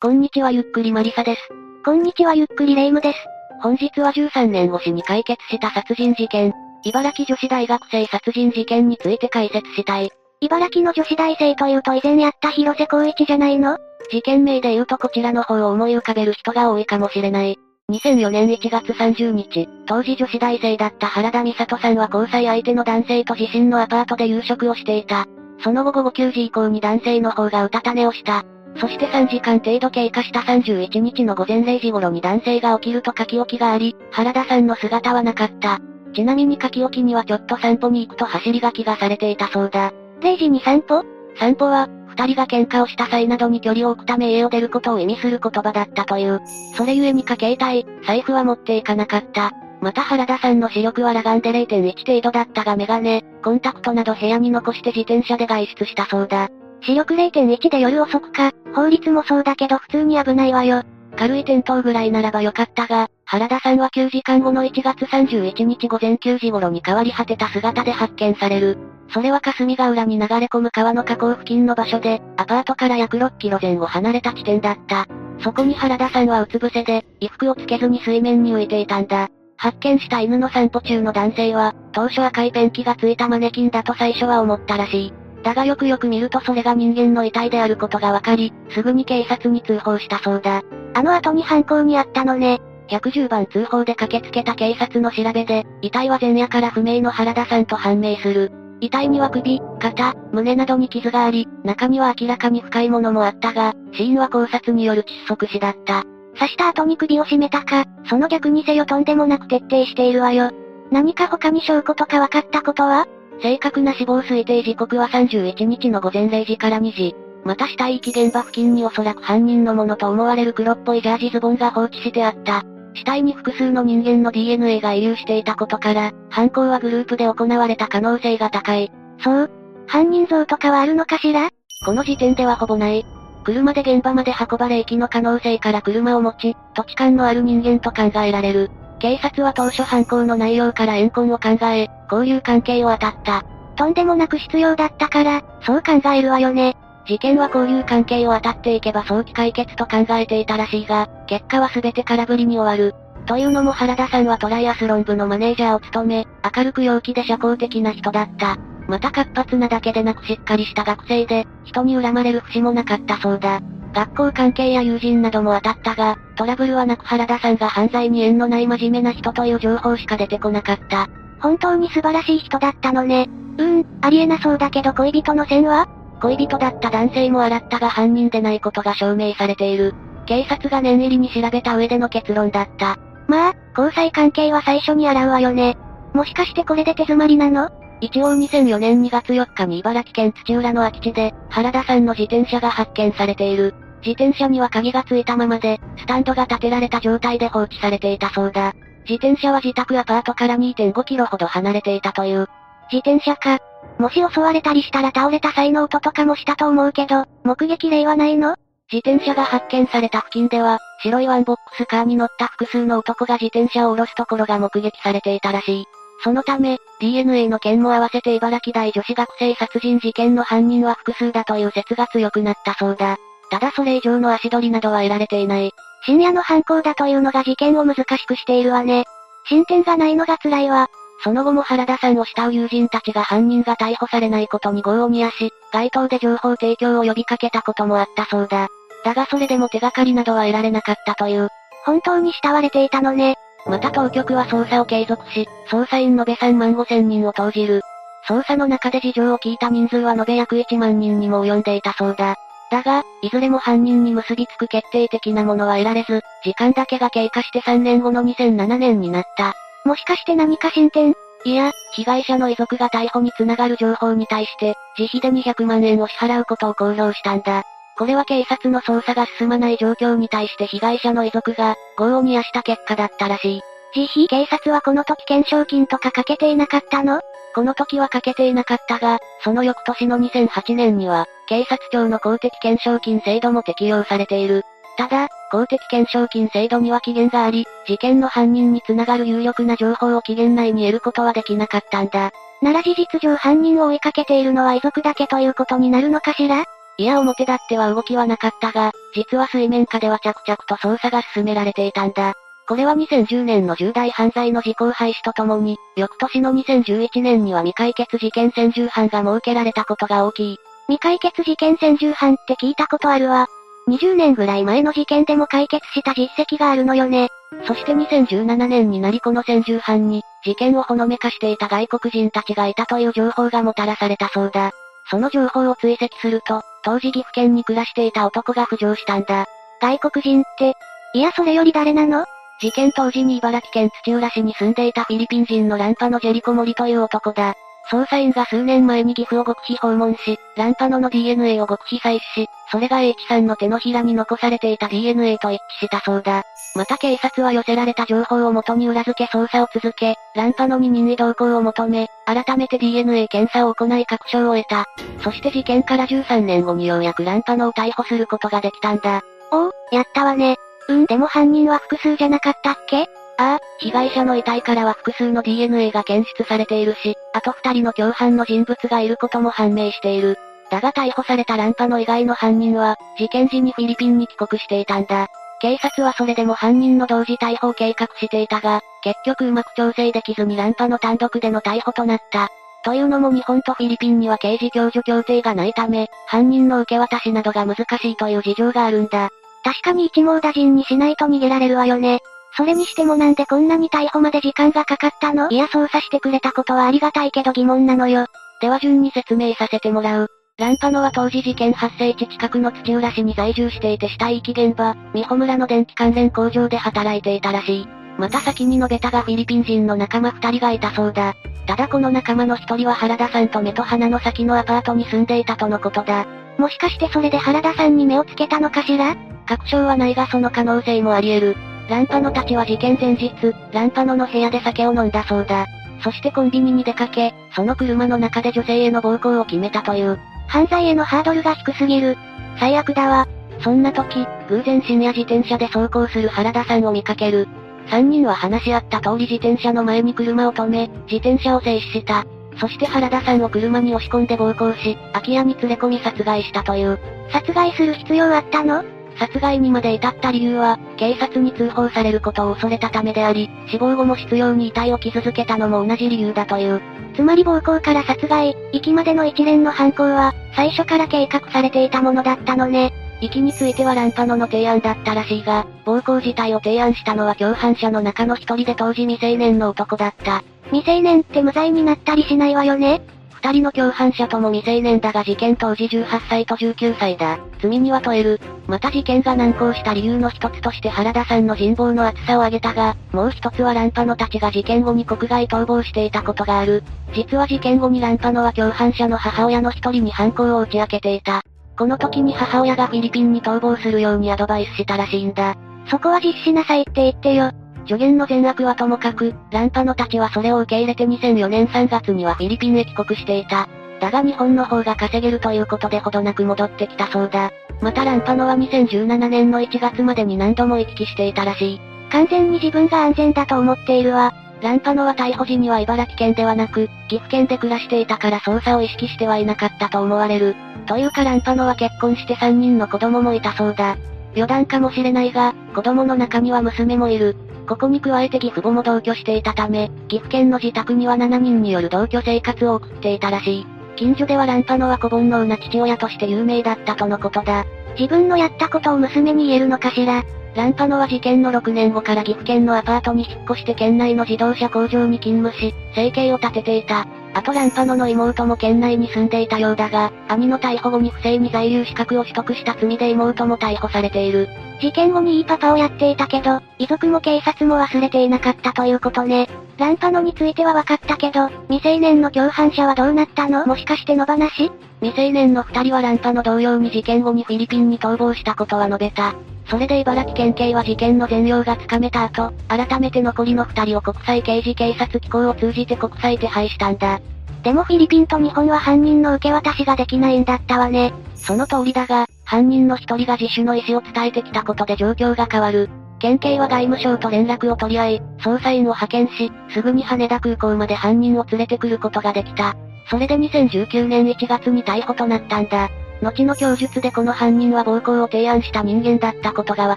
こんにちはゆっくりマリサです。こんにちはゆっくりレイムです。本日は13年越しに解決した殺人事件、茨城女子大学生殺人事件について解説したい。茨城の女子大生というと以前やった広瀬光一じゃないの？事件名で言うとこちらの方を思い浮かべる人が多いかもしれない。2004年1月30日、当時女子大生だった原田美里さんは交際相手の男性と自身のアパートで夕食をしていた。その後午後9時以降に男性の方がうたた寝をした。そして3時間程度経過した31日の午前0時頃に男性が起きると書き置きがあり、原田さんの姿はなかった。ちなみに書き置きにはちょっと散歩に行くと走り書きがされていたそうだ。0時に散歩？散歩は、二人が喧嘩をした際などに距離を置くため家を出ることを意味する言葉だったという。それゆえにか携帯、財布は持っていかなかった。また原田さんの視力は裸眼で0.1程度だったがメガネ、コンタクトなど部屋に残して自転車で外出したそうだ。視力0.1で夜遅くか、法律もそうだけど普通に危ないわよ。軽い転倒ぐらいならばよかったが、原田さんは9時間後の1月31日午前9時頃に変わり果てた姿で発見される。それは霞ヶ浦に流れ込む川の河口付近の場所で、アパートから約6キロ前後離れた地点だった。そこに原田さんはうつ伏せで、衣服をつけずに水面に浮いていたんだ。発見した犬の散歩中の男性は、当初赤いペンキがついたマネキンだと最初は思ったらしい。だがよくよく見るとそれが人間の遺体であることがわかり、すぐに警察に通報したそうだ。あの後に犯行にあったのね。110番通報で駆けつけた警察の調べで、遺体は前夜から不明の原田さんと判明する。遺体には首、肩、胸などに傷があり、中には明らかに深いものもあったが、死因は考察による窒息死だった。刺した後に首を絞めたか、その逆にせよとんでもなく徹底しているわよ。何か他に証拠とか分かったことは？正確な死亡推定時刻は31日の午前0時から2時。また死体遺棄現場付近におそらく犯人のものと思われる黒っぽいジャージズボンが放置してあった。死体に複数の人間の DNA が遺留していたことから、犯行はグループで行われた可能性が高い。そう犯人像とかはあるのかしら？この時点ではほぼない。車で現場まで運ばれ駅の可能性から車を持ち、土地勘のある人間と考えられる。警察は当初犯行の内容から怨恨を考え、交友関係を当たった。とんでもなく必要だったから、そう考えるわよね。事件は交友関係を当たっていけば早期解決と考えていたらしいが、結果は全て空振りに終わる。というのも原田さんはトライアスロン部のマネージャーを務め、明るく陽気で社交的な人だった。また活発なだけでなくしっかりした学生で、人に恨まれる節もなかったそうだ。学校関係や友人なども当たったが、トラブルはなく原田さんが犯罪に縁のない真面目な人という情報しか出てこなかった。本当に素晴らしい人だったのね。うーん、ありえなそうだけど恋人の線は？恋人だった男性も洗ったが犯人でないことが証明されている。警察が念入りに調べた上での結論だった。まあ、交際関係は最初に洗うわよね。もしかしてこれで手詰まりなの？一応2004年2月4日に茨城県土浦の空き地で、原田さんの自転車が発見されている。自転車には鍵がついたままで、スタンドが立てられた状態で放置されていたそうだ。自転車は自宅アパートから2.5キロほど離れていたという。自転車か。もし襲われたりしたら倒れた際の音とかもしたと思うけど、目撃例はないの？自転車が発見された付近では、白いワンボックスカーに乗った複数の男が自転車を下ろすところが目撃されていたらしい。そのため、DNA の件も合わせて茨城大女子学生殺人事件の犯人は複数だという説が強くなったそうだ。ただそれ以上の足取りなどは得られていない。深夜の犯行だというのが事件を難しくしているわね。進展がないのが辛いわ。その後も原田さんを慕う友人たちが犯人が逮捕されないことに業を煮やし、街頭で情報提供を呼びかけたこともあったそうだ。だがそれでも手がかりなどは得られなかったという。本当に慕われていたのね。また当局は捜査を継続し、捜査員延べ3万5千人を投じる。捜査の中で事情を聞いた人数は延べ約1万人にも及んでいたそうだ。だが、いずれも犯人に結びつく決定的なものは得られず、時間だけが経過して3年後の2007年になった。もしかして何か進展？いや、被害者の遺族が逮捕につながる情報に対して、自費で200万円を支払うことを公表したんだ。これは警察の捜査が進まない状況に対して被害者の遺族が、業を煮やした結果だったらしい。自費警察はこの時懸賞金とかかけていなかったの？この時はかけていなかったが、その翌年の2008年には、警察庁の公的懸賞金制度も適用されている。ただ、公的懸賞金制度には期限があり、事件の犯人につながる有力な情報を期限内に得ることはできなかったんだ。なら事実上犯人を追いかけているのは遺族だけということになるのかしら？いや表立っては動きはなかったが、実は水面下では着々と捜査が進められていたんだ。これは2010年の重大犯罪の時効廃止とともに、翌年の2011年には未解決事件専従班が設けられたことが大きい。未解決事件専従班って聞いたことあるわ。20年ぐらい前の事件でも解決した実績があるのよね。そして2017年になりこの専従班に、事件をほのめかしていた外国人たちがいたという情報がもたらされたそうだ。その情報を追跡すると、当時岐阜県に暮らしていた男が浮上したんだ。外国人って、いやそれより誰なの？事件当時に茨城県土浦市に住んでいたフィリピン人のランパのジェリコモリという男だ。捜査員が数年前に岐阜を極秘訪問し、ランパノの DNA を極秘採取し、それが H さんの手のひらに残されていた DNA と一致したそうだ。また警察は寄せられた情報をもとに裏付け捜査を続け、ランパノに任意同行を求め、改めて DNA 検査を行い確証を得た。そして事件から13年後にようやくランパノを逮捕することができたんだ。おお、やったわね。うん、でも犯人は複数じゃなかったっけ？ああ、被害者の遺体からは複数の DNA が検出されているし、あと二人の共犯の人物がいることも判明している。だが逮捕されたランパの以外の犯人は、事件時にフィリピンに帰国していたんだ。警察はそれでも犯人の同時逮捕を計画していたが、結局うまく調整できずにランパの単独での逮捕となった。というのも日本とフィリピンには刑事共助協定がないため、犯人の受け渡しなどが難しいという事情があるんだ。確かに一網打尽にしないと逃げられるわよね。それにしてもなんでこんなに逮捕まで時間がかかったの？いや捜査してくれたことはありがたいけど疑問なのよ。では順に説明させてもらう。ランパノは当時事件発生地近くの土浦市に在住していて死体遺棄現場、美穂村の電気関連工場で働いていたらしい。また先に述べたがフィリピン人の仲間二人がいたそうだ。ただこの仲間の一人は原田さんと目と鼻の先のアパートに住んでいたとのことだ。もしかしてそれで原田さんに目をつけたのかしら？確証はないがその可能性もあり得る。ランパノたちは事件前日、ランパノの部屋で酒を飲んだそうだ。そしてコンビニに出かけ、その車の中で女性への暴行を決めたという。犯罪へのハードルが低すぎる。最悪だわ。そんな時、偶然深夜自転車で走行する原田さんを見かける。三人は話し合った通り自転車の前に車を止め、自転車を静止した。そして原田さんを車に押し込んで暴行し、空き家に連れ込み殺害したという。殺害する必要あったの？殺害にまで至った理由は、警察に通報されることを恐れたためであり、死亡後も執拗に遺体を傷付けたのも同じ理由だという。つまり暴行から殺害、遺棄までの一連の犯行は、最初から計画されていたものだったのね。遺棄についてはランパノの提案だったらしいが、暴行自体を提案したのは共犯者の中の一人で当時未成年の男だった。未成年って無罪になったりしないわよね二人の共犯者とも未成年だが事件当時18歳と19歳だ。罪には問える。また事件が難航した理由の一つとして原田さんの人望の厚さを挙げたが、もう一つはランパノたちが事件後に国外逃亡していたことがある。実は事件後にランパノは共犯者の母親の一人に犯行を打ち明けていた。この時に母親がフィリピンに逃亡するようにアドバイスしたらしいんだ。そこは実施なさいって言ってよ。助言の善悪はともかく、ランパノたちはそれを受け入れて2004年3月にはフィリピンへ帰国していた。だが日本の方が稼げるということでほどなく戻ってきたそうだ。またランパノは2017年の1月までに何度も行き来していたらしい。完全に自分が安全だと思っているわ。ランパノは逮捕時には茨城県ではなく、岐阜県で暮らしていたから捜査を意識してはいなかったと思われる。というかランパノは結婚して3人の子供もいたそうだ。余談かもしれないが、子供の中には娘もいる。ここに加えて義父母も同居していたため、岐阜県の自宅には7人による同居生活を送っていたらしい。近所ではランパノは子煩悩な父親として有名だったとのことだ。自分のやったことを娘に言えるのかしら。ランパノは事件の6年後から岐阜県のアパートに引っ越して県内の自動車工場に勤務し、生計を立てていた。あとランパノの妹も県内に住んでいたようだが、兄の逮捕後に不正に在留資格を取得した罪で妹も逮捕されている。事件後にいいパパをやっていたけど、遺族も警察も忘れていなかったということね。ランパノについては分かったけど、未成年の共犯者はどうなったの？もしかして野放し？未成年の二人はランパノ同様に事件後にフィリピンに逃亡したことは述べた。それで茨城県警は事件の全容がつかめた後、改めて残りの二人を国際刑事警察機構を通じて国際手配したんだ。でもフィリピンと日本は犯人の受け渡しができないんだったわね。その通りだが、犯人の一人が自首の意思を伝えてきたことで状況が変わる。県警は外務省と連絡を取り合い、捜査員を派遣し、すぐに羽田空港まで犯人を連れてくることができた。それで2019年1月に逮捕となったんだ。後の供述でこの犯人は暴行を提案した人間だったことがわ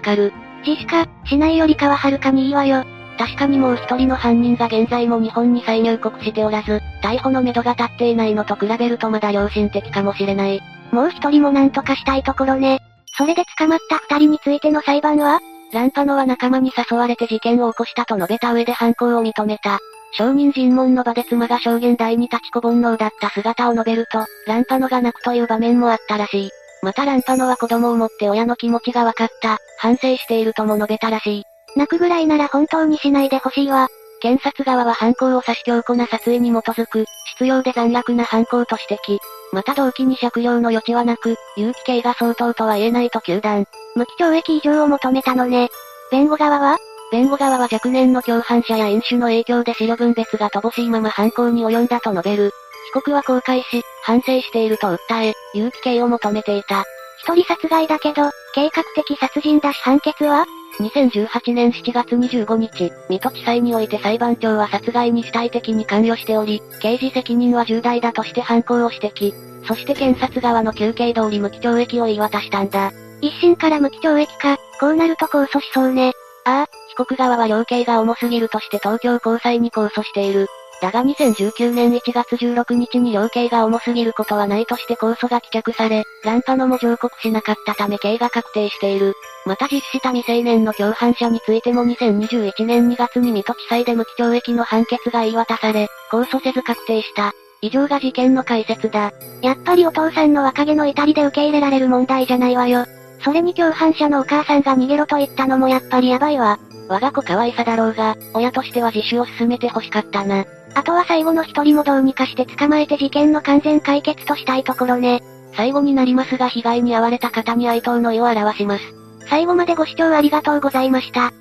かる。自死か、しないよりかははるかにいいわよ。確かにもう一人の犯人が現在も日本に再入国しておらず、逮捕の目処が立っていないのと比べるとまだ良心的かもしれない。もう一人も何とかしたいところね。それで捕まった二人についての裁判は？ランパノは仲間に誘われて事件を起こしたと述べた上で犯行を認めた。証人尋問の場で妻が証言台に立ちこ煩悩だった姿を述べると、ランパノが泣くという場面もあったらしい。またランパノは子供を持って親の気持ちが分かった、反省しているとも述べたらしい。泣くぐらいなら本当にしないでほしいわ。検察側は犯行を指し強固な殺意に基づく、必要で残虐な犯行と指摘。また動機に借用の余地はなく、有期刑が相当とは言えないと糾弾。無期懲役以上を求めたのね。弁護側は弁護側は若年の共犯者や飲酒の影響で資料分別が乏しいまま犯行に及んだと述べる。被告は後悔し、反省していると訴え、有期刑を求めていた。一人殺害だけど、計画的殺人だし判決は？2018年7月25日、水戸地裁において裁判長は殺害に主体的に関与しており、刑事責任は重大だとして犯行を指摘。そして検察側の求刑通り無期懲役を言い渡したんだ。一審から無期懲役か、こうなると控訴しそうね。ああ、被告側は量刑が重すぎるとして東京高裁に控訴している。だが2019年1月16日に量刑が重すぎることはないとして控訴が棄却され、ランパノも上告しなかったため刑が確定している。また実施した未成年の共犯者についても2021年2月に水戸地裁で無期懲役の判決が言い渡され、控訴せず確定した。以上が事件の解説だ。やっぱりお父さんの若気の至りで受け入れられる問題じゃないわよ。それに共犯者のお母さんが逃げろと言ったのもやっぱりやばいわ。我が子可愛さだろうが、親としては自首を進めて欲しかったな。あとは最後の一人もどうにかして捕まえて事件の完全解決としたいところね。最後になりますが被害に遭われた方に哀悼の意を表します。最後までご視聴ありがとうございました。